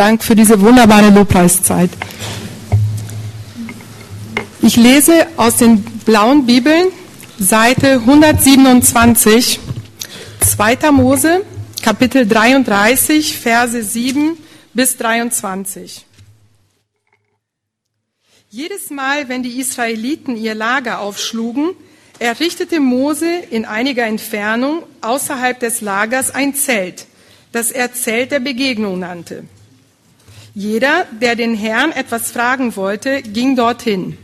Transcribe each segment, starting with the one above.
Dank für diese wunderbare Lobpreiszeit. Ich lese aus den blauen Bibeln, Seite 127, 2. Mose, Kapitel 33, Verse 7 bis 23. Jedes Mal, wenn die Israeliten ihr Lager aufschlugen, errichtete Mose in einiger Entfernung außerhalb des Lagers ein Zelt, das er Zelt der Begegnung nannte. Jeder, der den Herrn etwas fragen wollte, ging dorthin.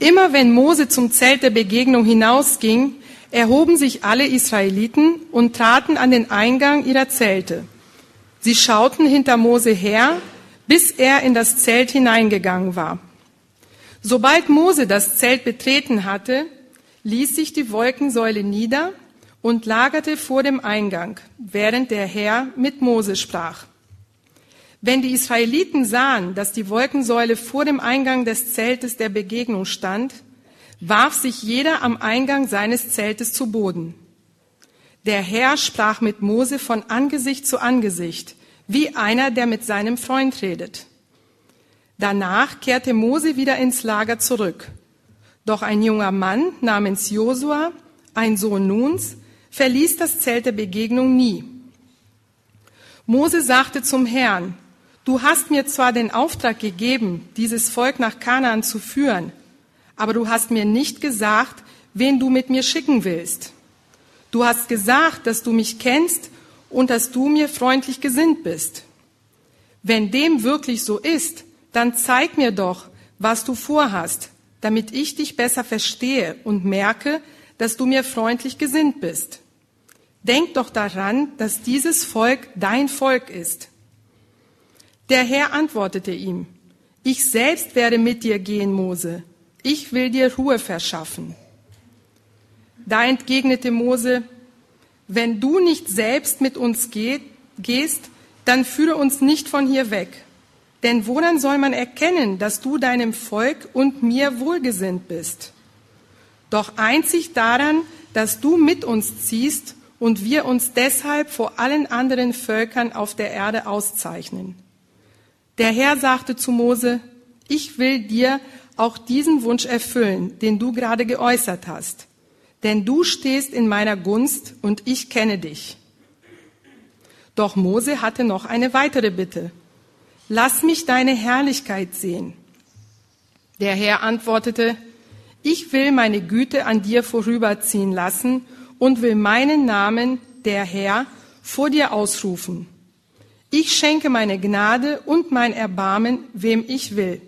Immer wenn Mose zum Zelt der Begegnung hinausging, erhoben sich alle Israeliten und traten an den Eingang ihrer Zelte. Sie schauten hinter Mose her, bis er in das Zelt hineingegangen war. Sobald Mose das Zelt betreten hatte, ließ sich die Wolkensäule nieder und lagerte vor dem Eingang, während der Herr mit Mose sprach. Wenn die Israeliten sahen, dass die Wolkensäule vor dem Eingang des Zeltes der Begegnung stand, warf sich jeder am Eingang seines Zeltes zu Boden. Der Herr sprach mit Mose von Angesicht zu Angesicht, wie einer, der mit seinem Freund redet. Danach kehrte Mose wieder ins Lager zurück. Doch ein junger Mann namens Josua, ein Sohn Nuns, verließ das Zelt der Begegnung nie. Mose sagte zum Herrn, du hast mir zwar den Auftrag gegeben, dieses Volk nach Kanaan zu führen, aber du hast mir nicht gesagt, wen du mit mir schicken willst. Du hast gesagt, dass du mich kennst und dass du mir freundlich gesinnt bist. Wenn dem wirklich so ist, dann zeig mir doch, was du vorhast, damit ich dich besser verstehe und merke, dass du mir freundlich gesinnt bist. Denk doch daran, dass dieses Volk dein Volk ist. Der Herr antwortete ihm, ich selbst werde mit dir gehen, Mose. Ich will dir Ruhe verschaffen. Da entgegnete Mose, wenn du nicht selbst mit uns geht, gehst, dann führe uns nicht von hier weg. Denn woran soll man erkennen, dass du deinem Volk und mir wohlgesinnt bist? Doch einzig daran, dass du mit uns ziehst und wir uns deshalb vor allen anderen Völkern auf der Erde auszeichnen. Der Herr sagte zu Mose, ich will dir auch diesen Wunsch erfüllen, den du gerade geäußert hast. Denn du stehst in meiner Gunst und ich kenne dich. Doch Mose hatte noch eine weitere Bitte. Lass mich deine Herrlichkeit sehen. Der Herr antwortete, ich will meine Güte an dir vorüberziehen lassen und will meinen Namen, der Herr, vor dir ausrufen. Ich schenke meine Gnade und mein Erbarmen, wem ich will.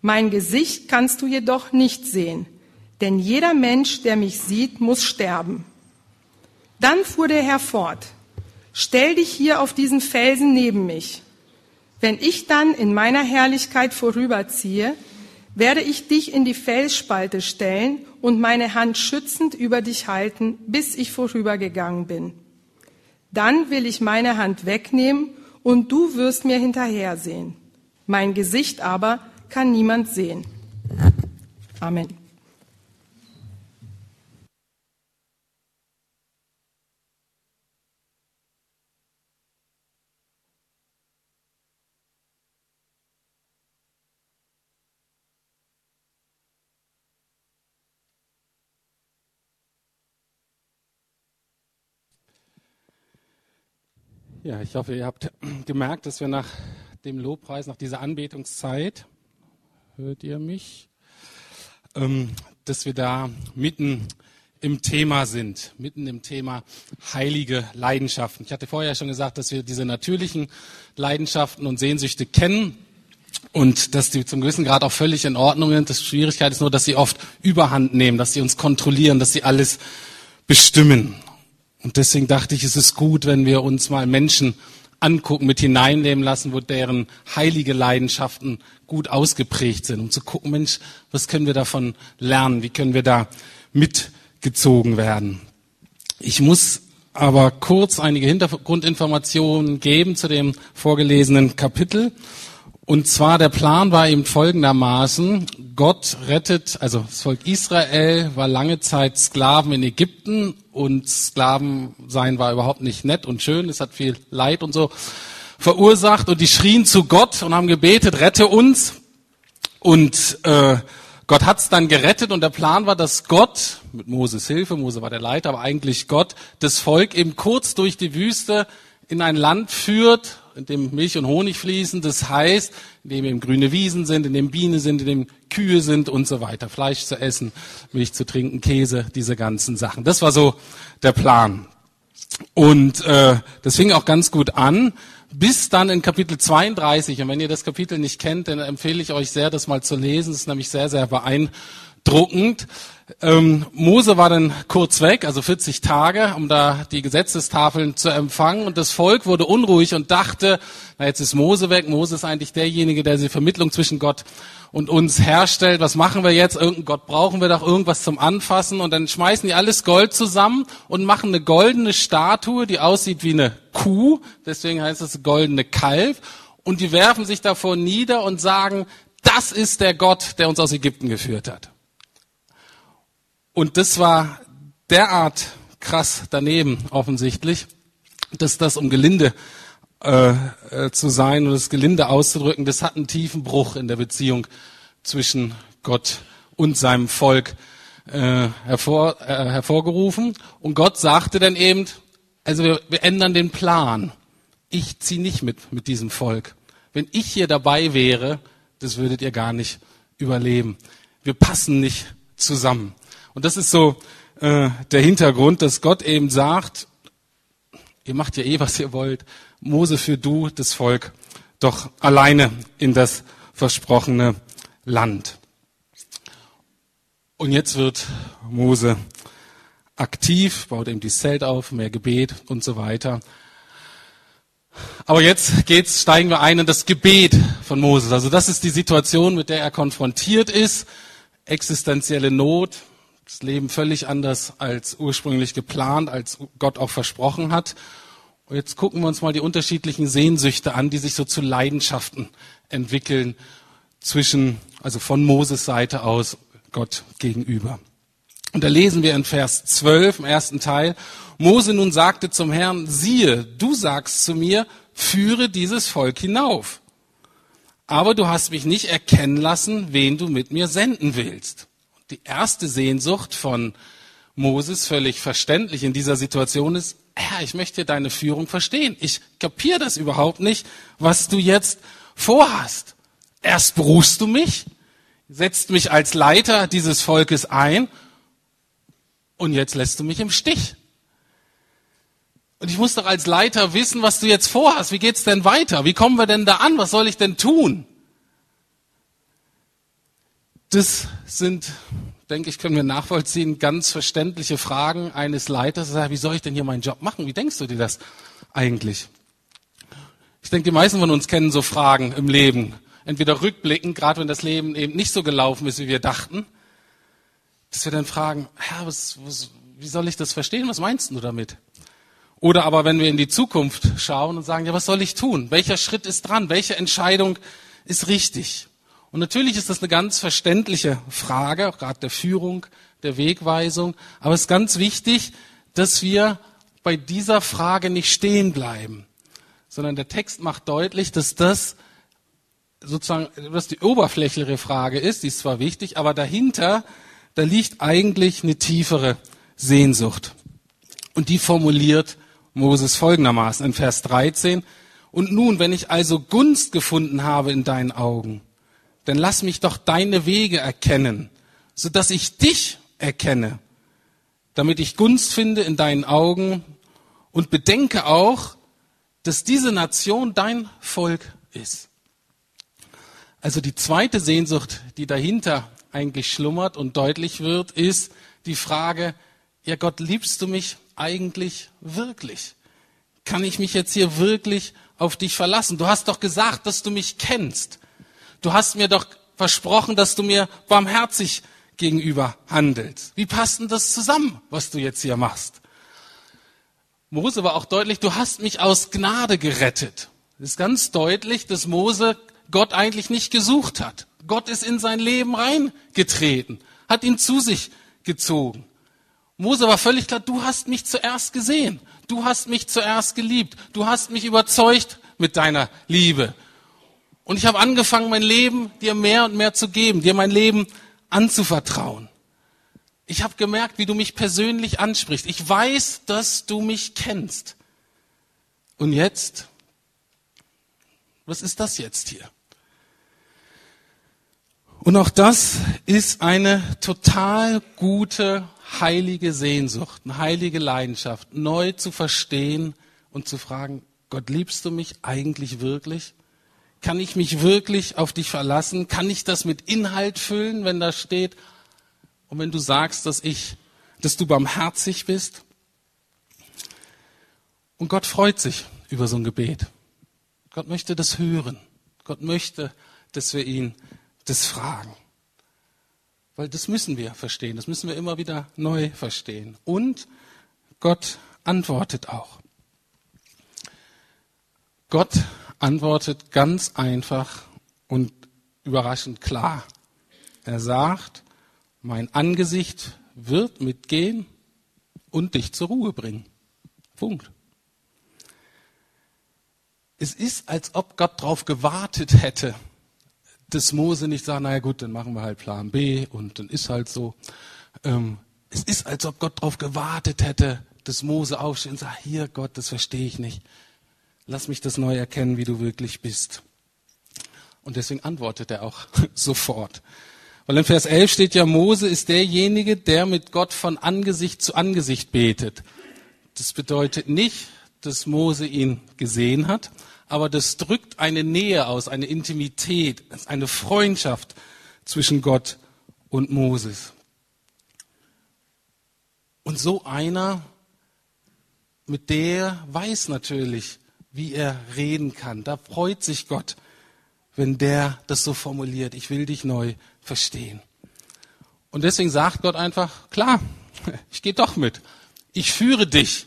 Mein Gesicht kannst du jedoch nicht sehen, denn jeder Mensch, der mich sieht, muss sterben. Dann fuhr der Herr fort, stell dich hier auf diesen Felsen neben mich. Wenn ich dann in meiner Herrlichkeit vorüberziehe, werde ich dich in die Felsspalte stellen und meine Hand schützend über dich halten, bis ich vorübergegangen bin. Dann will ich meine Hand wegnehmen und du wirst mir hinterhersehen. Mein Gesicht aber kann niemand sehen. Amen. Ja, ich hoffe, ihr habt gemerkt, dass wir nach dem Lobpreis, nach dieser Anbetungszeit, hört ihr mich, ähm, dass wir da mitten im Thema sind, mitten im Thema heilige Leidenschaften. Ich hatte vorher schon gesagt, dass wir diese natürlichen Leidenschaften und Sehnsüchte kennen und dass die zum gewissen Grad auch völlig in Ordnung sind. Das Schwierigkeit ist nur, dass sie oft Überhand nehmen, dass sie uns kontrollieren, dass sie alles bestimmen. Und deswegen dachte ich, es ist gut, wenn wir uns mal Menschen angucken, mit hineinnehmen lassen, wo deren heilige Leidenschaften gut ausgeprägt sind, um zu gucken, Mensch, was können wir davon lernen? Wie können wir da mitgezogen werden? Ich muss aber kurz einige Hintergrundinformationen geben zu dem vorgelesenen Kapitel. Und zwar der Plan war eben folgendermaßen, Gott rettet, also das Volk Israel war lange Zeit Sklaven in Ägypten und Sklaven sein war überhaupt nicht nett und schön, es hat viel Leid und so verursacht. Und die schrien zu Gott und haben gebetet, rette uns. Und äh, Gott hat's dann gerettet und der Plan war, dass Gott mit Moses Hilfe, Mose war der Leiter, aber eigentlich Gott, das Volk eben kurz durch die Wüste in ein Land führt, in dem Milch und Honig fließen, das heißt, in dem eben grüne Wiesen sind, in dem Bienen sind, in dem Kühe sind und so weiter, Fleisch zu essen, Milch zu trinken, Käse, diese ganzen Sachen. Das war so der Plan. Und äh, das fing auch ganz gut an, bis dann in Kapitel 32. Und wenn ihr das Kapitel nicht kennt, dann empfehle ich euch sehr, das mal zu lesen. Es ist nämlich sehr, sehr beeindruckend. Ähm, Mose war dann kurz weg, also 40 Tage, um da die Gesetzestafeln zu empfangen. Und das Volk wurde unruhig und dachte, na jetzt ist Mose weg. Mose ist eigentlich derjenige, der die Vermittlung zwischen Gott und uns herstellt. Was machen wir jetzt? Irgendeinen Gott brauchen wir doch irgendwas zum Anfassen. Und dann schmeißen die alles Gold zusammen und machen eine goldene Statue, die aussieht wie eine Kuh. Deswegen heißt es goldene Kalb. Und die werfen sich davor nieder und sagen, das ist der Gott, der uns aus Ägypten geführt hat. Und das war derart krass daneben offensichtlich, dass das um Gelinde äh, äh, zu sein und das Gelinde auszudrücken, das hat einen tiefen Bruch in der Beziehung zwischen Gott und seinem Volk äh, hervor, äh, hervorgerufen. Und Gott sagte dann eben, also wir, wir ändern den Plan. Ich ziehe nicht mit mit diesem Volk. Wenn ich hier dabei wäre, das würdet ihr gar nicht überleben. Wir passen nicht zusammen. Und das ist so äh, der Hintergrund, dass Gott eben sagt, ihr macht ja eh, was ihr wollt. Mose, für du das Volk doch alleine in das versprochene Land. Und jetzt wird Mose aktiv, baut eben die Zelt auf, mehr Gebet und so weiter. Aber jetzt geht's, steigen wir ein in das Gebet von Moses. Also das ist die Situation, mit der er konfrontiert ist. Existenzielle Not, das Leben völlig anders als ursprünglich geplant, als Gott auch versprochen hat. Und jetzt gucken wir uns mal die unterschiedlichen Sehnsüchte an, die sich so zu Leidenschaften entwickeln zwischen, also von Moses Seite aus Gott gegenüber. Und da lesen wir in Vers 12 im ersten Teil, Mose nun sagte zum Herrn, siehe, du sagst zu mir, führe dieses Volk hinauf. Aber du hast mich nicht erkennen lassen, wen du mit mir senden willst die erste Sehnsucht von Moses, völlig verständlich in dieser Situation ist, Herr, ich möchte deine Führung verstehen. Ich kapiere das überhaupt nicht, was du jetzt vorhast. Erst berufst du mich, setzt mich als Leiter dieses Volkes ein und jetzt lässt du mich im Stich. Und ich muss doch als Leiter wissen, was du jetzt vorhast. Wie geht's denn weiter? Wie kommen wir denn da an? Was soll ich denn tun? Das sind, denke ich, können wir nachvollziehen, ganz verständliche Fragen eines Leiters. Wie soll ich denn hier meinen Job machen? Wie denkst du dir das eigentlich? Ich denke, die meisten von uns kennen so Fragen im Leben. Entweder rückblickend, gerade wenn das Leben eben nicht so gelaufen ist, wie wir dachten, dass wir dann fragen, Herr, was, was, wie soll ich das verstehen? Was meinst du damit? Oder aber wenn wir in die Zukunft schauen und sagen, ja, was soll ich tun? Welcher Schritt ist dran? Welche Entscheidung ist richtig? Und natürlich ist das eine ganz verständliche Frage, auch gerade der Führung, der Wegweisung. Aber es ist ganz wichtig, dass wir bei dieser Frage nicht stehen bleiben, sondern der Text macht deutlich, dass das sozusagen, was die oberflächliche Frage ist, die ist zwar wichtig, aber dahinter, da liegt eigentlich eine tiefere Sehnsucht. Und die formuliert Moses folgendermaßen in Vers 13. Und nun, wenn ich also Gunst gefunden habe in deinen Augen, dann lass mich doch deine Wege erkennen, so dass ich dich erkenne, damit ich Gunst finde in deinen Augen und bedenke auch, dass diese Nation dein Volk ist. Also die zweite Sehnsucht, die dahinter eigentlich schlummert und deutlich wird, ist die Frage, ja Gott, liebst du mich eigentlich wirklich? Kann ich mich jetzt hier wirklich auf dich verlassen? Du hast doch gesagt, dass du mich kennst. Du hast mir doch versprochen, dass du mir barmherzig gegenüber handelst. Wie passt denn das zusammen, was du jetzt hier machst? Mose war auch deutlich, du hast mich aus Gnade gerettet. Es ist ganz deutlich, dass Mose Gott eigentlich nicht gesucht hat. Gott ist in sein Leben reingetreten, hat ihn zu sich gezogen. Mose war völlig klar, du hast mich zuerst gesehen, du hast mich zuerst geliebt, du hast mich überzeugt mit deiner Liebe. Und ich habe angefangen, mein Leben dir mehr und mehr zu geben, dir mein Leben anzuvertrauen. Ich habe gemerkt, wie du mich persönlich ansprichst. Ich weiß, dass du mich kennst. Und jetzt? Was ist das jetzt hier? Und auch das ist eine total gute, heilige Sehnsucht, eine heilige Leidenschaft, neu zu verstehen und zu fragen, Gott, liebst du mich eigentlich wirklich? Kann ich mich wirklich auf dich verlassen? Kann ich das mit Inhalt füllen, wenn da steht, und wenn du sagst, dass ich, dass du barmherzig bist. Und Gott freut sich über so ein Gebet. Gott möchte das hören. Gott möchte, dass wir ihn das fragen. Weil das müssen wir verstehen. Das müssen wir immer wieder neu verstehen. Und Gott antwortet auch. Gott antwortet ganz einfach und überraschend klar. Er sagt, mein Angesicht wird mitgehen und dich zur Ruhe bringen. Punkt. Es ist, als ob Gott darauf gewartet hätte, dass Mose nicht sagt, naja gut, dann machen wir halt Plan B und dann ist halt so. Ähm, es ist, als ob Gott darauf gewartet hätte, dass Mose aufsteht und sagt, hier Gott, das verstehe ich nicht. Lass mich das neu erkennen, wie du wirklich bist. Und deswegen antwortet er auch sofort. Weil in Vers 11 steht ja, Mose ist derjenige, der mit Gott von Angesicht zu Angesicht betet. Das bedeutet nicht, dass Mose ihn gesehen hat, aber das drückt eine Nähe aus, eine Intimität, eine Freundschaft zwischen Gott und Moses. Und so einer, mit der weiß natürlich, wie er reden kann. Da freut sich Gott, wenn der das so formuliert. Ich will dich neu verstehen. Und deswegen sagt Gott einfach, klar, ich gehe doch mit. Ich führe dich.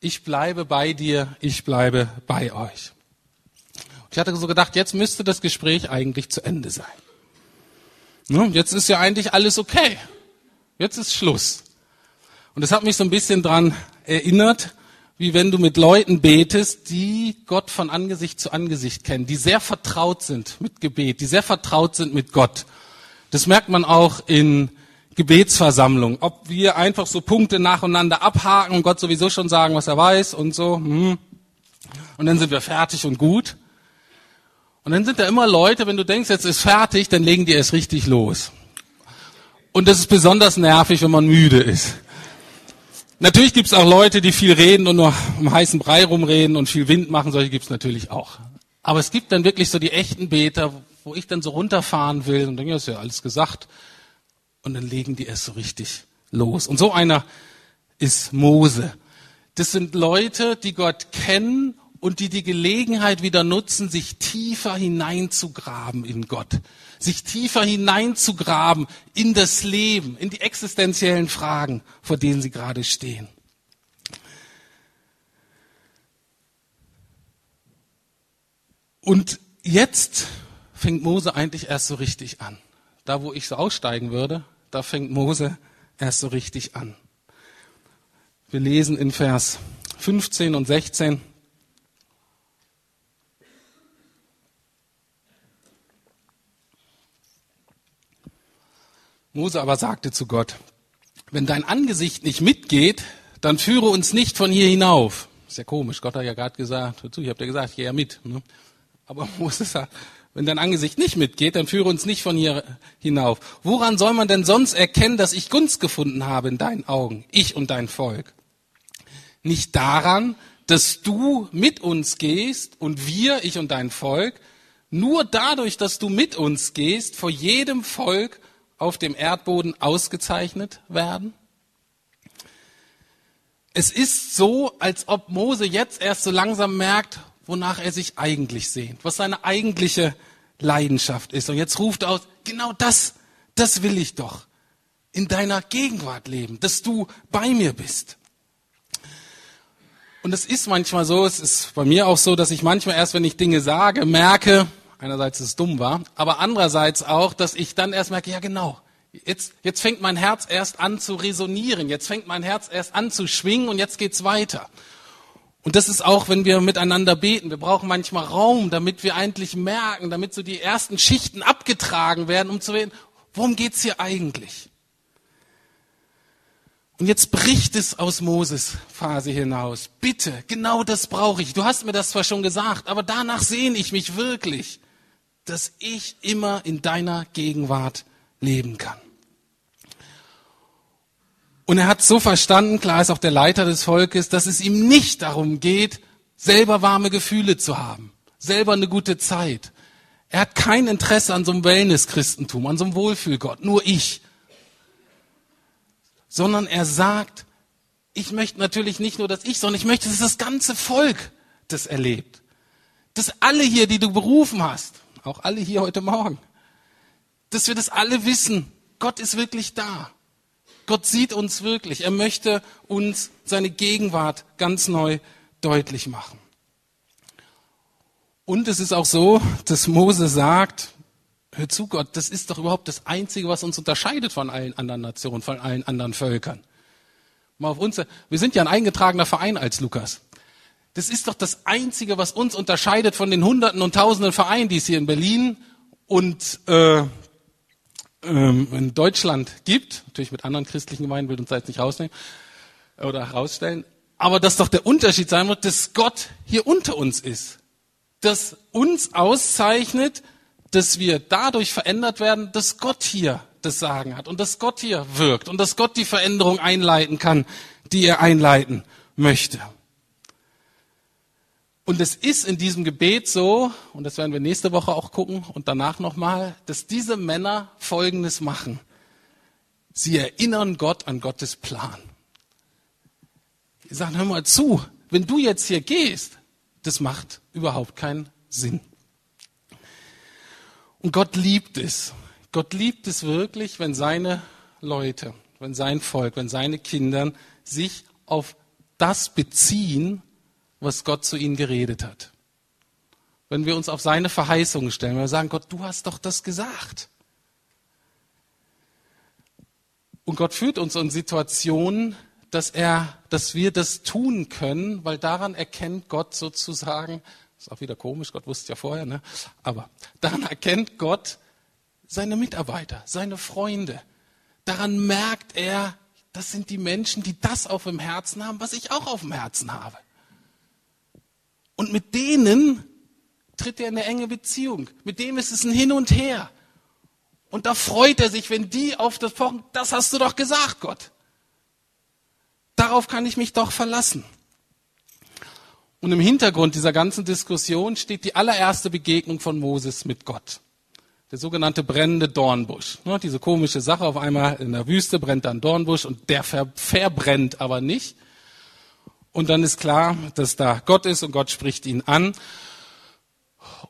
Ich bleibe bei dir. Ich bleibe bei euch. Ich hatte so gedacht, jetzt müsste das Gespräch eigentlich zu Ende sein. Ne, jetzt ist ja eigentlich alles okay. Jetzt ist Schluss. Und das hat mich so ein bisschen dran erinnert, wie wenn du mit Leuten betest, die Gott von Angesicht zu Angesicht kennen, die sehr vertraut sind mit Gebet, die sehr vertraut sind mit Gott. Das merkt man auch in Gebetsversammlungen. Ob wir einfach so Punkte nacheinander abhaken und Gott sowieso schon sagen, was er weiß und so. Hm. Und dann sind wir fertig und gut. Und dann sind da immer Leute, wenn du denkst, jetzt ist fertig, dann legen die erst richtig los. Und das ist besonders nervig, wenn man müde ist. Natürlich gibt es auch Leute, die viel reden und nur um heißen Brei rumreden und viel Wind machen. Solche gibt es natürlich auch. Aber es gibt dann wirklich so die echten Beter, wo ich dann so runterfahren will und denke, ja, ist ja alles gesagt. Und dann legen die erst so richtig los. Und so einer ist Mose. Das sind Leute, die Gott kennen und die die Gelegenheit wieder nutzen, sich tiefer hineinzugraben in Gott, sich tiefer hineinzugraben in das Leben, in die existenziellen Fragen, vor denen sie gerade stehen. Und jetzt fängt Mose eigentlich erst so richtig an. Da, wo ich so aussteigen würde, da fängt Mose erst so richtig an. Wir lesen in Vers 15 und 16. Mose aber sagte zu Gott, wenn dein Angesicht nicht mitgeht, dann führe uns nicht von hier hinauf. Ist ja komisch, Gott hat ja gerade gesagt, ich habe ja gesagt, ich gehe ja mit. Ne? Aber Mose sagt, wenn dein Angesicht nicht mitgeht, dann führe uns nicht von hier hinauf. Woran soll man denn sonst erkennen, dass ich Gunst gefunden habe in deinen Augen, ich und dein Volk? Nicht daran, dass du mit uns gehst und wir, ich und dein Volk, nur dadurch, dass du mit uns gehst, vor jedem Volk auf dem Erdboden ausgezeichnet werden? Es ist so, als ob Mose jetzt erst so langsam merkt, wonach er sich eigentlich sehnt, was seine eigentliche Leidenschaft ist. Und jetzt ruft er aus, genau das, das will ich doch. In deiner Gegenwart leben, dass du bei mir bist. Und es ist manchmal so, es ist bei mir auch so, dass ich manchmal erst, wenn ich Dinge sage, merke, einerseits, dass es dumm war, aber andererseits auch, dass ich dann erst merke, ja genau, jetzt, jetzt fängt mein Herz erst an zu resonieren, jetzt fängt mein Herz erst an zu schwingen und jetzt geht's weiter. Und das ist auch, wenn wir miteinander beten. Wir brauchen manchmal Raum, damit wir eigentlich merken, damit so die ersten Schichten abgetragen werden, um zu reden, worum geht's hier eigentlich? Und jetzt bricht es aus Moses Phase hinaus. Bitte, genau das brauche ich. Du hast mir das zwar schon gesagt, aber danach sehne ich mich wirklich, dass ich immer in deiner Gegenwart leben kann. Und er hat so verstanden, klar ist auch der Leiter des Volkes, dass es ihm nicht darum geht, selber warme Gefühle zu haben, selber eine gute Zeit. Er hat kein Interesse an so einem Wellness-Christentum, an so einem Wohlfühlgott, nur ich. Sondern er sagt, ich möchte natürlich nicht nur, dass ich, sondern ich möchte, dass das ganze Volk das erlebt. Dass alle hier, die du berufen hast, auch alle hier heute Morgen, dass wir das alle wissen, Gott ist wirklich da. Gott sieht uns wirklich. Er möchte uns seine Gegenwart ganz neu deutlich machen. Und es ist auch so, dass Mose sagt, hör zu Gott, das ist doch überhaupt das Einzige, was uns unterscheidet von allen anderen Nationen, von allen anderen Völkern. Mal auf uns, wir sind ja ein eingetragener Verein als Lukas. Das ist doch das Einzige, was uns unterscheidet von den Hunderten und Tausenden Vereinen, die es hier in Berlin und äh, ähm, in Deutschland gibt, natürlich mit anderen christlichen Gemeinden, will uns da jetzt nicht rausnehmen oder herausstellen, aber dass doch der Unterschied sein wird, dass Gott hier unter uns ist. Dass uns auszeichnet, dass wir dadurch verändert werden, dass Gott hier das Sagen hat und dass Gott hier wirkt und dass Gott die Veränderung einleiten kann, die er einleiten möchte. Und es ist in diesem Gebet so, und das werden wir nächste Woche auch gucken und danach nochmal, dass diese Männer Folgendes machen. Sie erinnern Gott an Gottes Plan. Sie sagen, hör mal zu, wenn du jetzt hier gehst, das macht überhaupt keinen Sinn. Und Gott liebt es. Gott liebt es wirklich, wenn seine Leute, wenn sein Volk, wenn seine Kinder sich auf das beziehen, was Gott zu ihnen geredet hat. Wenn wir uns auf seine Verheißungen stellen, wenn wir sagen, Gott, du hast doch das gesagt. Und Gott führt uns in Situationen, dass er, dass wir das tun können, weil daran erkennt Gott sozusagen, ist auch wieder komisch, Gott wusste ja vorher, ne? Aber daran erkennt Gott seine Mitarbeiter, seine Freunde. Daran merkt er, das sind die Menschen, die das auf dem Herzen haben, was ich auch auf dem Herzen habe. Und mit denen tritt er in eine enge Beziehung. Mit dem ist es ein Hin und Her. Und da freut er sich, wenn die auf das pochen, das hast du doch gesagt, Gott. Darauf kann ich mich doch verlassen. Und im Hintergrund dieser ganzen Diskussion steht die allererste Begegnung von Moses mit Gott. Der sogenannte brennende Dornbusch. Ne, diese komische Sache, auf einmal in der Wüste brennt dann Dornbusch und der verbrennt aber nicht. Und dann ist klar, dass da Gott ist und Gott spricht ihn an.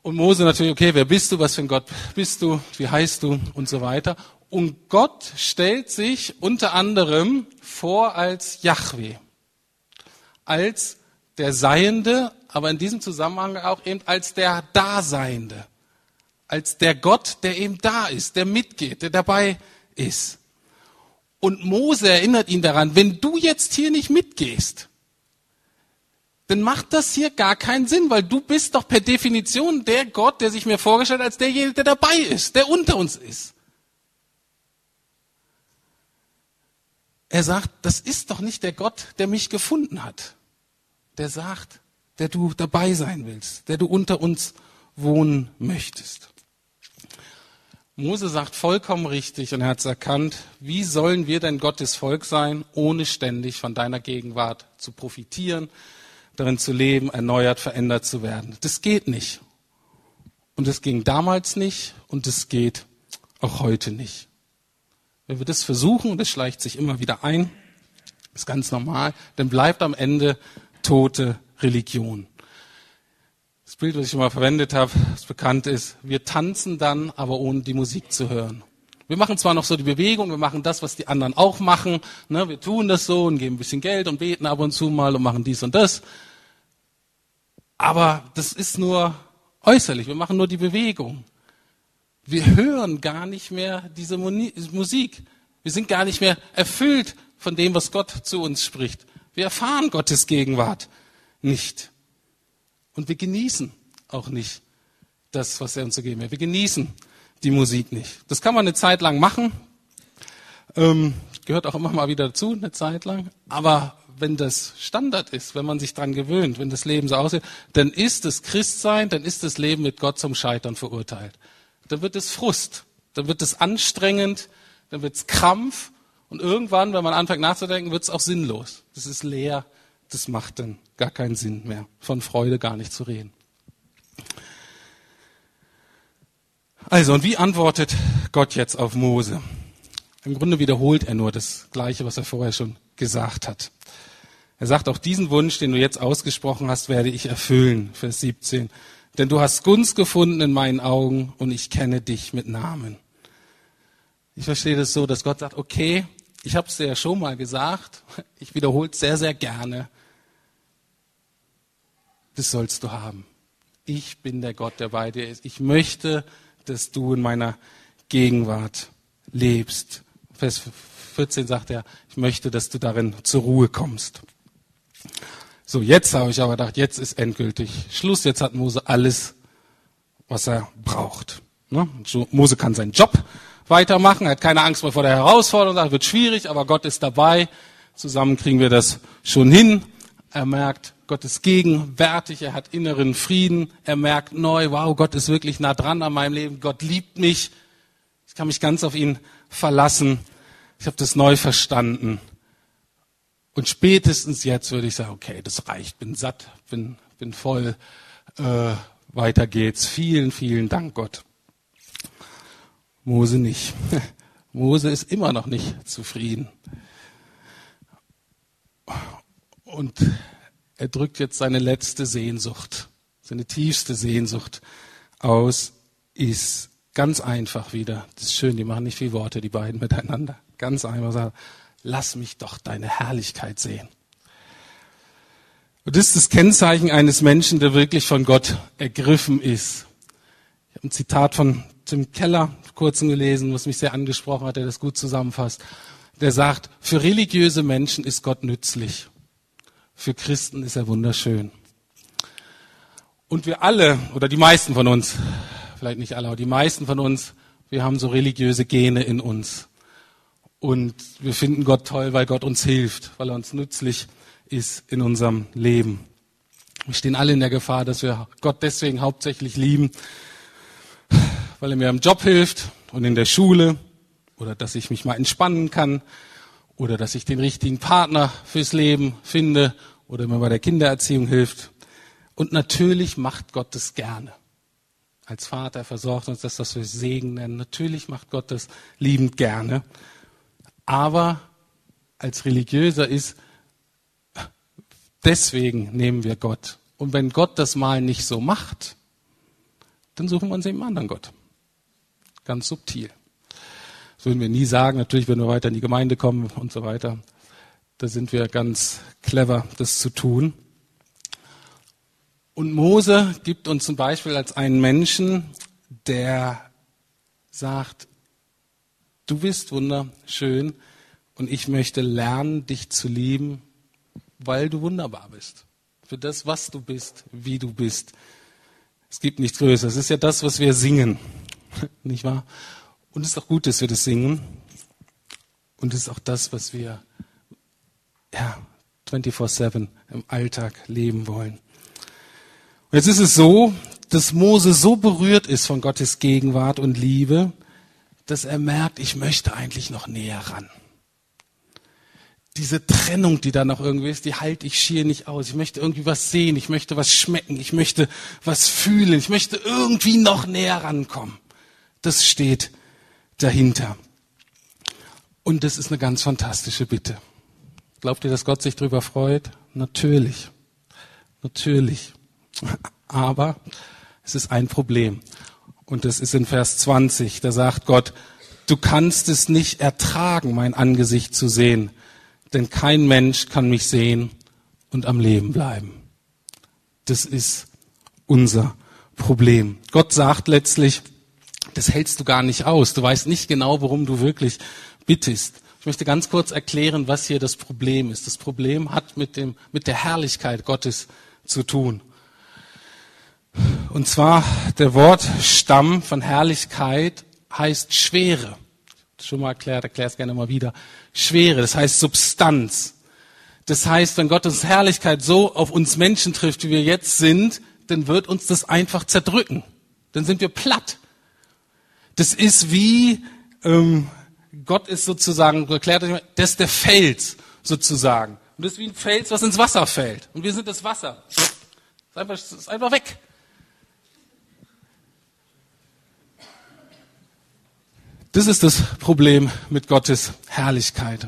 Und Mose natürlich, okay, wer bist du, was für ein Gott bist du, wie heißt du und so weiter. Und Gott stellt sich unter anderem vor als Yahweh, als der Seiende, aber in diesem Zusammenhang auch eben als der Daseiende, als der Gott, der eben da ist, der mitgeht, der dabei ist. Und Mose erinnert ihn daran, wenn du jetzt hier nicht mitgehst, dann macht das hier gar keinen Sinn, weil du bist doch per Definition der Gott, der sich mir vorgestellt hat als derjenige, der dabei ist, der unter uns ist. Er sagt, das ist doch nicht der Gott, der mich gefunden hat. Der sagt, der du dabei sein willst, der du unter uns wohnen möchtest. Mose sagt vollkommen richtig und er hat es erkannt, wie sollen wir denn Gottes Volk sein, ohne ständig von deiner Gegenwart zu profitieren, darin zu leben, erneuert, verändert zu werden. Das geht nicht. Und es ging damals nicht und es geht auch heute nicht. Wenn wir das versuchen, und das schleicht sich immer wieder ein, ist ganz normal, dann bleibt am Ende tote Religion. Das Bild, was ich immer verwendet habe, das bekannt ist, wir tanzen dann, aber ohne die Musik zu hören. Wir machen zwar noch so die Bewegung, wir machen das, was die anderen auch machen. Ne? Wir tun das so und geben ein bisschen Geld und beten ab und zu mal und machen dies und das. Aber das ist nur äußerlich. Wir machen nur die Bewegung. Wir hören gar nicht mehr diese Musik. Wir sind gar nicht mehr erfüllt von dem, was Gott zu uns spricht. Wir erfahren Gottes Gegenwart nicht. Und wir genießen auch nicht das, was er uns gegeben hat. Wir genießen die Musik nicht. Das kann man eine Zeit lang machen. Ähm, gehört auch immer mal wieder dazu, eine Zeit lang. Aber wenn das Standard ist, wenn man sich dran gewöhnt, wenn das Leben so aussieht, dann ist das Christsein, dann ist das Leben mit Gott zum Scheitern verurteilt. Dann wird es Frust, dann wird es anstrengend, dann wird es Krampf und irgendwann, wenn man anfängt nachzudenken, wird es auch sinnlos. Das ist leer, das macht dann gar keinen Sinn mehr, von Freude gar nicht zu reden. Also, und wie antwortet Gott jetzt auf Mose? Im Grunde wiederholt er nur das Gleiche, was er vorher schon gesagt hat. Er sagt, auch diesen Wunsch, den du jetzt ausgesprochen hast, werde ich erfüllen. Vers 17. Denn du hast Gunst gefunden in meinen Augen und ich kenne dich mit Namen. Ich verstehe das so, dass Gott sagt, okay, ich habe es dir ja schon mal gesagt, ich wiederhole es sehr, sehr gerne. Das sollst du haben. Ich bin der Gott, der bei dir ist. Ich möchte, dass du in meiner Gegenwart lebst. Vers 14 sagt er, ich möchte, dass du darin zur Ruhe kommst. So, jetzt habe ich aber gedacht, jetzt ist endgültig Schluss. Jetzt hat Mose alles, was er braucht. Ne? Mose kann seinen Job weitermachen, er hat keine Angst mehr vor der Herausforderung, sagt, wird schwierig, aber Gott ist dabei. Zusammen kriegen wir das schon hin. Er merkt, Gott ist gegenwärtig, er hat inneren Frieden, er merkt neu, wow, Gott ist wirklich nah dran an meinem Leben, Gott liebt mich, ich kann mich ganz auf ihn verlassen, ich habe das neu verstanden. Und spätestens jetzt würde ich sagen, okay, das reicht, bin satt, bin, bin voll, äh, weiter geht's. Vielen, vielen Dank, Gott. Mose nicht. Mose ist immer noch nicht zufrieden. Und er drückt jetzt seine letzte Sehnsucht, seine tiefste Sehnsucht aus, ist ganz einfach wieder. Das ist schön, die machen nicht viel Worte, die beiden miteinander. Ganz einfach sagen, lass mich doch deine Herrlichkeit sehen. Und das ist das Kennzeichen eines Menschen, der wirklich von Gott ergriffen ist. Ich habe ein Zitat von Tim Keller kurzem gelesen, was mich sehr angesprochen hat, der das gut zusammenfasst. Der sagt, für religiöse Menschen ist Gott nützlich. Für Christen ist er wunderschön. Und wir alle, oder die meisten von uns, vielleicht nicht alle, aber die meisten von uns, wir haben so religiöse Gene in uns. Und wir finden Gott toll, weil Gott uns hilft, weil er uns nützlich ist in unserem Leben. Wir stehen alle in der Gefahr, dass wir Gott deswegen hauptsächlich lieben, weil er mir im Job hilft und in der Schule oder dass ich mich mal entspannen kann oder dass ich den richtigen Partner fürs Leben finde oder mir bei der Kindererziehung hilft. Und natürlich macht Gott das gerne. Als Vater versorgt uns das, was wir Segen nennen. Natürlich macht Gott das liebend gerne. Aber als Religiöser ist, deswegen nehmen wir Gott. Und wenn Gott das mal nicht so macht, dann suchen wir uns eben einen anderen Gott. Ganz subtil. Das würden wir nie sagen, natürlich, wenn wir weiter in die Gemeinde kommen und so weiter. Da sind wir ganz clever, das zu tun. Und Mose gibt uns zum Beispiel als einen Menschen, der sagt, Du bist wunderschön und ich möchte lernen, dich zu lieben, weil du wunderbar bist. Für das, was du bist, wie du bist. Es gibt nichts Größeres. Es ist ja das, was wir singen. Nicht wahr? Und es ist auch gut, dass wir das singen. Und es ist auch das, was wir ja, 24-7 im Alltag leben wollen. Und jetzt ist es so, dass Mose so berührt ist von Gottes Gegenwart und Liebe, dass er merkt, ich möchte eigentlich noch näher ran. Diese Trennung, die da noch irgendwie ist, die halte ich schier nicht aus. Ich möchte irgendwie was sehen, ich möchte was schmecken, ich möchte was fühlen, ich möchte irgendwie noch näher rankommen. Das steht dahinter. Und das ist eine ganz fantastische Bitte. Glaubt ihr, dass Gott sich darüber freut? Natürlich. Natürlich. Aber es ist ein Problem. Und das ist in Vers 20. Da sagt Gott, du kannst es nicht ertragen, mein Angesicht zu sehen, denn kein Mensch kann mich sehen und am Leben bleiben. Das ist unser Problem. Gott sagt letztlich, das hältst du gar nicht aus. Du weißt nicht genau, worum du wirklich bittest. Ich möchte ganz kurz erklären, was hier das Problem ist. Das Problem hat mit dem, mit der Herrlichkeit Gottes zu tun. Und zwar der Wortstamm von Herrlichkeit heißt Schwere. Schon mal erklärt, erkläre es gerne mal wieder. Schwere, das heißt Substanz. Das heißt, wenn Gottes Herrlichkeit so auf uns Menschen trifft, wie wir jetzt sind, dann wird uns das einfach zerdrücken. Dann sind wir platt. Das ist wie, ähm, Gott ist sozusagen, erklärt euch das ist der Fels sozusagen. Und das ist wie ein Fels, was ins Wasser fällt. Und wir sind das Wasser. Das ist einfach, das ist einfach weg. Das ist das Problem mit Gottes Herrlichkeit.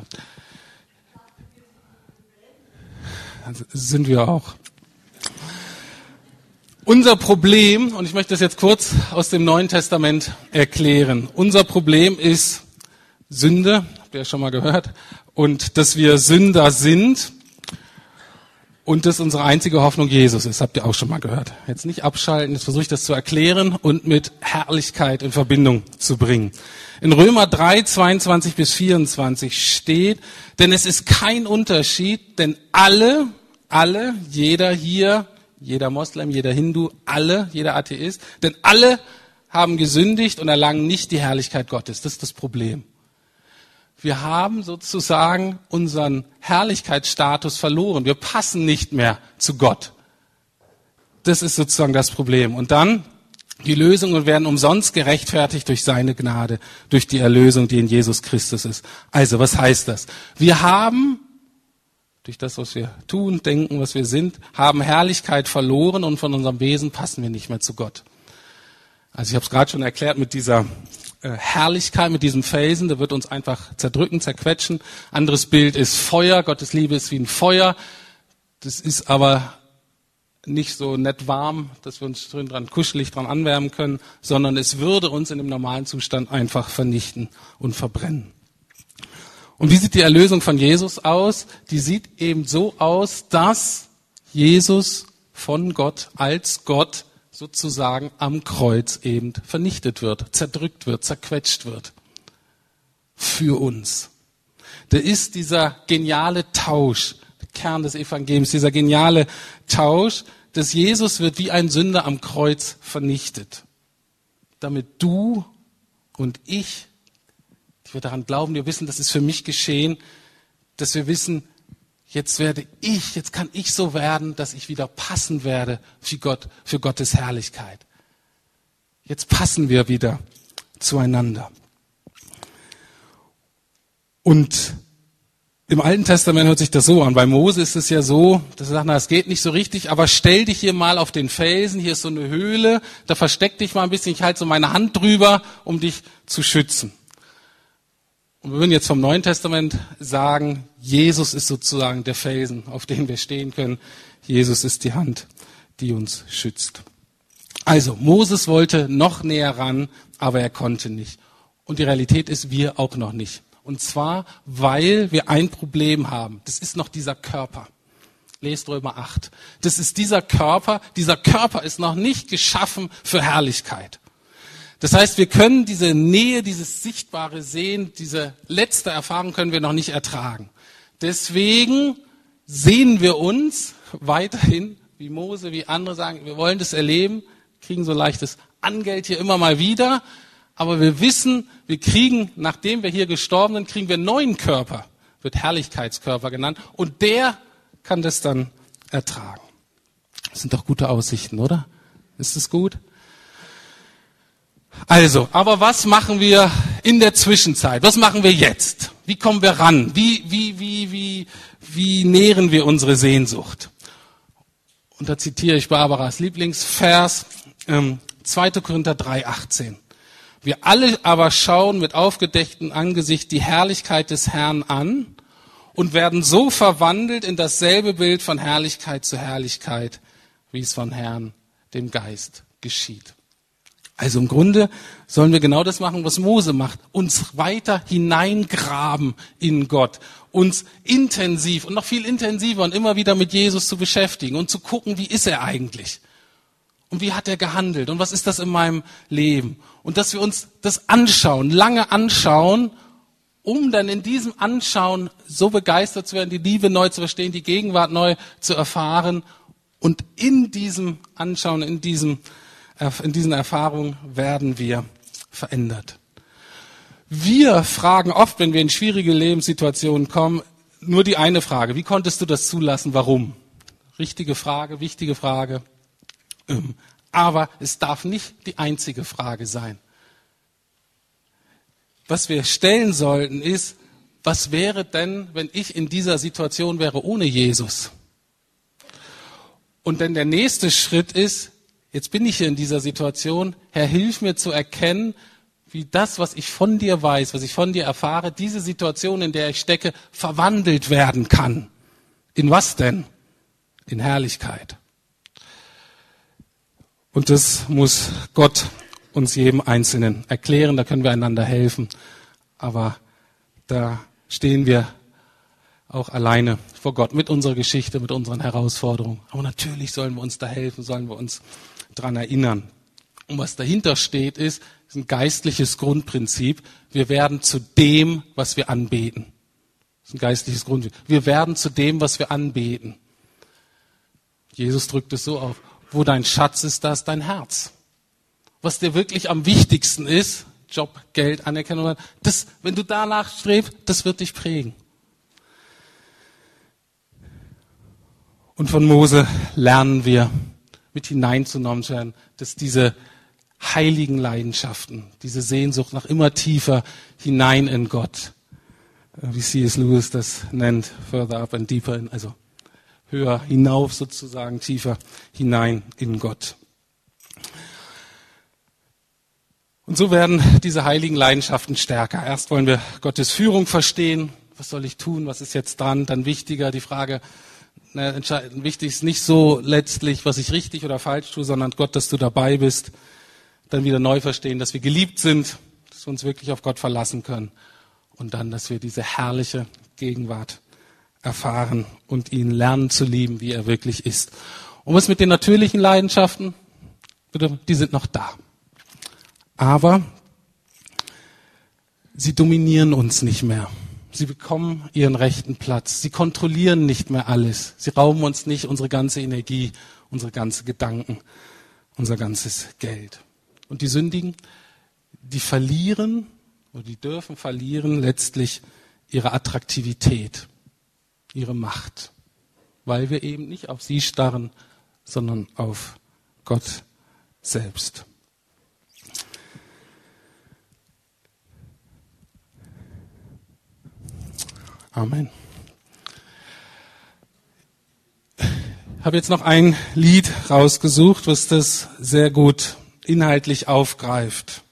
Das sind wir auch. Unser Problem, und ich möchte das jetzt kurz aus dem Neuen Testament erklären. Unser Problem ist Sünde, habt ihr ja schon mal gehört, und dass wir Sünder sind und dass unsere einzige Hoffnung Jesus ist, habt ihr auch schon mal gehört. Jetzt nicht abschalten, jetzt versuche ich das zu erklären und mit Herrlichkeit in Verbindung zu bringen. In Römer 3, 22 bis 24 steht, denn es ist kein Unterschied, denn alle, alle, jeder hier, jeder Moslem, jeder Hindu, alle, jeder Atheist, denn alle haben gesündigt und erlangen nicht die Herrlichkeit Gottes. Das ist das Problem wir haben sozusagen unseren Herrlichkeitsstatus verloren. Wir passen nicht mehr zu Gott. Das ist sozusagen das Problem. Und dann die Lösungen werden umsonst gerechtfertigt durch seine Gnade, durch die Erlösung, die in Jesus Christus ist. Also, was heißt das? Wir haben durch das, was wir tun, denken, was wir sind, haben Herrlichkeit verloren und von unserem Wesen passen wir nicht mehr zu Gott. Also ich habe es gerade schon erklärt mit dieser äh, Herrlichkeit mit diesem Felsen, der wird uns einfach zerdrücken, zerquetschen. Anderes Bild ist Feuer, Gottes Liebe ist wie ein Feuer. Das ist aber nicht so nett warm, dass wir uns drin dran kuschelig dran anwärmen können, sondern es würde uns in dem normalen Zustand einfach vernichten und verbrennen. Und wie sieht die Erlösung von Jesus aus? Die sieht eben so aus, dass Jesus von Gott als Gott sozusagen am Kreuz eben vernichtet wird, zerdrückt wird, zerquetscht wird. Für uns. Da ist dieser geniale Tausch, der Kern des Evangeliums, dieser geniale Tausch, dass Jesus wird wie ein Sünder am Kreuz vernichtet. Damit du und ich, wir daran glauben, wir wissen, das ist für mich geschehen, dass wir wissen, jetzt werde ich, jetzt kann ich so werden, dass ich wieder passen werde für Gott, für Gottes Herrlichkeit. Jetzt passen wir wieder zueinander. Und im Alten Testament hört sich das so an. Bei Mose ist es ja so, dass er sagt, na, es geht nicht so richtig, aber stell dich hier mal auf den Felsen, hier ist so eine Höhle, da versteck dich mal ein bisschen, ich halte so meine Hand drüber, um dich zu schützen. Und wir würden jetzt vom Neuen Testament sagen, Jesus ist sozusagen der Felsen, auf dem wir stehen können. Jesus ist die Hand, die uns schützt. Also, Moses wollte noch näher ran, aber er konnte nicht. Und die Realität ist, wir auch noch nicht. Und zwar, weil wir ein Problem haben. Das ist noch dieser Körper. Lest Römer 8. Das ist dieser Körper. Dieser Körper ist noch nicht geschaffen für Herrlichkeit. Das heißt, wir können diese Nähe, dieses sichtbare Sehen, diese letzte Erfahrung können wir noch nicht ertragen. Deswegen sehen wir uns weiterhin, wie Mose, wie andere sagen, wir wollen das erleben, kriegen so leichtes Angeld hier immer mal wieder, aber wir wissen, wir kriegen, nachdem wir hier gestorben sind, kriegen wir einen neuen Körper, wird Herrlichkeitskörper genannt, und der kann das dann ertragen. Das sind doch gute Aussichten, oder? Ist es gut? Also, aber was machen wir in der Zwischenzeit? Was machen wir jetzt? Wie kommen wir ran? Wie, wie, wie, wie, wie nähren wir unsere Sehnsucht? Und da zitiere ich Barbaras Lieblingsvers, ähm, 2. Korinther 3, 18. Wir alle aber schauen mit aufgedecktem Angesicht die Herrlichkeit des Herrn an und werden so verwandelt in dasselbe Bild von Herrlichkeit zu Herrlichkeit, wie es von Herrn, dem Geist, geschieht. Also im Grunde sollen wir genau das machen, was Mose macht. Uns weiter hineingraben in Gott. Uns intensiv und noch viel intensiver und immer wieder mit Jesus zu beschäftigen und zu gucken, wie ist er eigentlich? Und wie hat er gehandelt? Und was ist das in meinem Leben? Und dass wir uns das anschauen, lange anschauen, um dann in diesem Anschauen so begeistert zu werden, die Liebe neu zu verstehen, die Gegenwart neu zu erfahren Und in diesem Anschauen, in, diesem, in diesen Erfahrungen werden wir verändert. Wir fragen oft, wenn wir in schwierige Lebenssituationen kommen, nur die eine Frage. Wie konntest du das zulassen? Warum? Richtige Frage, wichtige Frage. Ähm, aber es darf nicht die einzige Frage sein. Was wir stellen sollten ist, was wäre denn, wenn ich in dieser Situation wäre ohne Jesus? Und dann der nächste Schritt ist, jetzt bin ich hier in dieser Situation, Herr, hilf mir zu erkennen, wie das, was ich von dir weiß, was ich von dir erfahre, diese Situation, in der ich stecke, verwandelt werden kann. In was denn? In Herrlichkeit. Und das muss Gott uns jedem Einzelnen erklären, da können wir einander helfen. Aber da stehen wir auch alleine vor Gott mit unserer Geschichte, mit unseren Herausforderungen. Aber natürlich sollen wir uns da helfen, sollen wir uns dran erinnern. Und was dahinter steht, ist, ist ein geistliches Grundprinzip. Wir werden zu dem, was wir anbeten. Das ist ein geistliches Grundprinzip. Wir werden zu dem, was wir anbeten. Jesus drückt es so auf. Wo dein Schatz ist, da ist dein Herz. Was dir wirklich am wichtigsten ist, Job, Geld, Anerkennung, das, wenn du danach strebst, das wird dich prägen. Und von Mose lernen wir, mit hineinzunommen zu werden, dass diese heiligen Leidenschaften, diese Sehnsucht nach immer tiefer hinein in Gott, äh, wie C.S. Lewis das nennt, further up and deeper in, also höher hinauf sozusagen, tiefer hinein in Gott. Und so werden diese heiligen Leidenschaften stärker. Erst wollen wir Gottes Führung verstehen. Was soll ich tun? Was ist jetzt dran? Dann wichtiger die Frage, na, wichtig ist nicht so letztlich, was ich richtig oder falsch tue, sondern Gott, dass du dabei bist dann wieder neu verstehen, dass wir geliebt sind, dass wir uns wirklich auf Gott verlassen können und dann, dass wir diese herrliche Gegenwart erfahren und ihn lernen zu lieben, wie er wirklich ist. Und was mit den natürlichen Leidenschaften? Die sind noch da. Aber sie dominieren uns nicht mehr. Sie bekommen ihren rechten Platz. Sie kontrollieren nicht mehr alles. Sie rauben uns nicht unsere ganze Energie, unsere ganze Gedanken, unser ganzes Geld. Und die Sündigen, die verlieren oder die dürfen verlieren letztlich ihre Attraktivität, ihre Macht, weil wir eben nicht auf sie starren, sondern auf Gott selbst. Amen. Ich habe jetzt noch ein Lied rausgesucht, was das sehr gut inhaltlich aufgreift.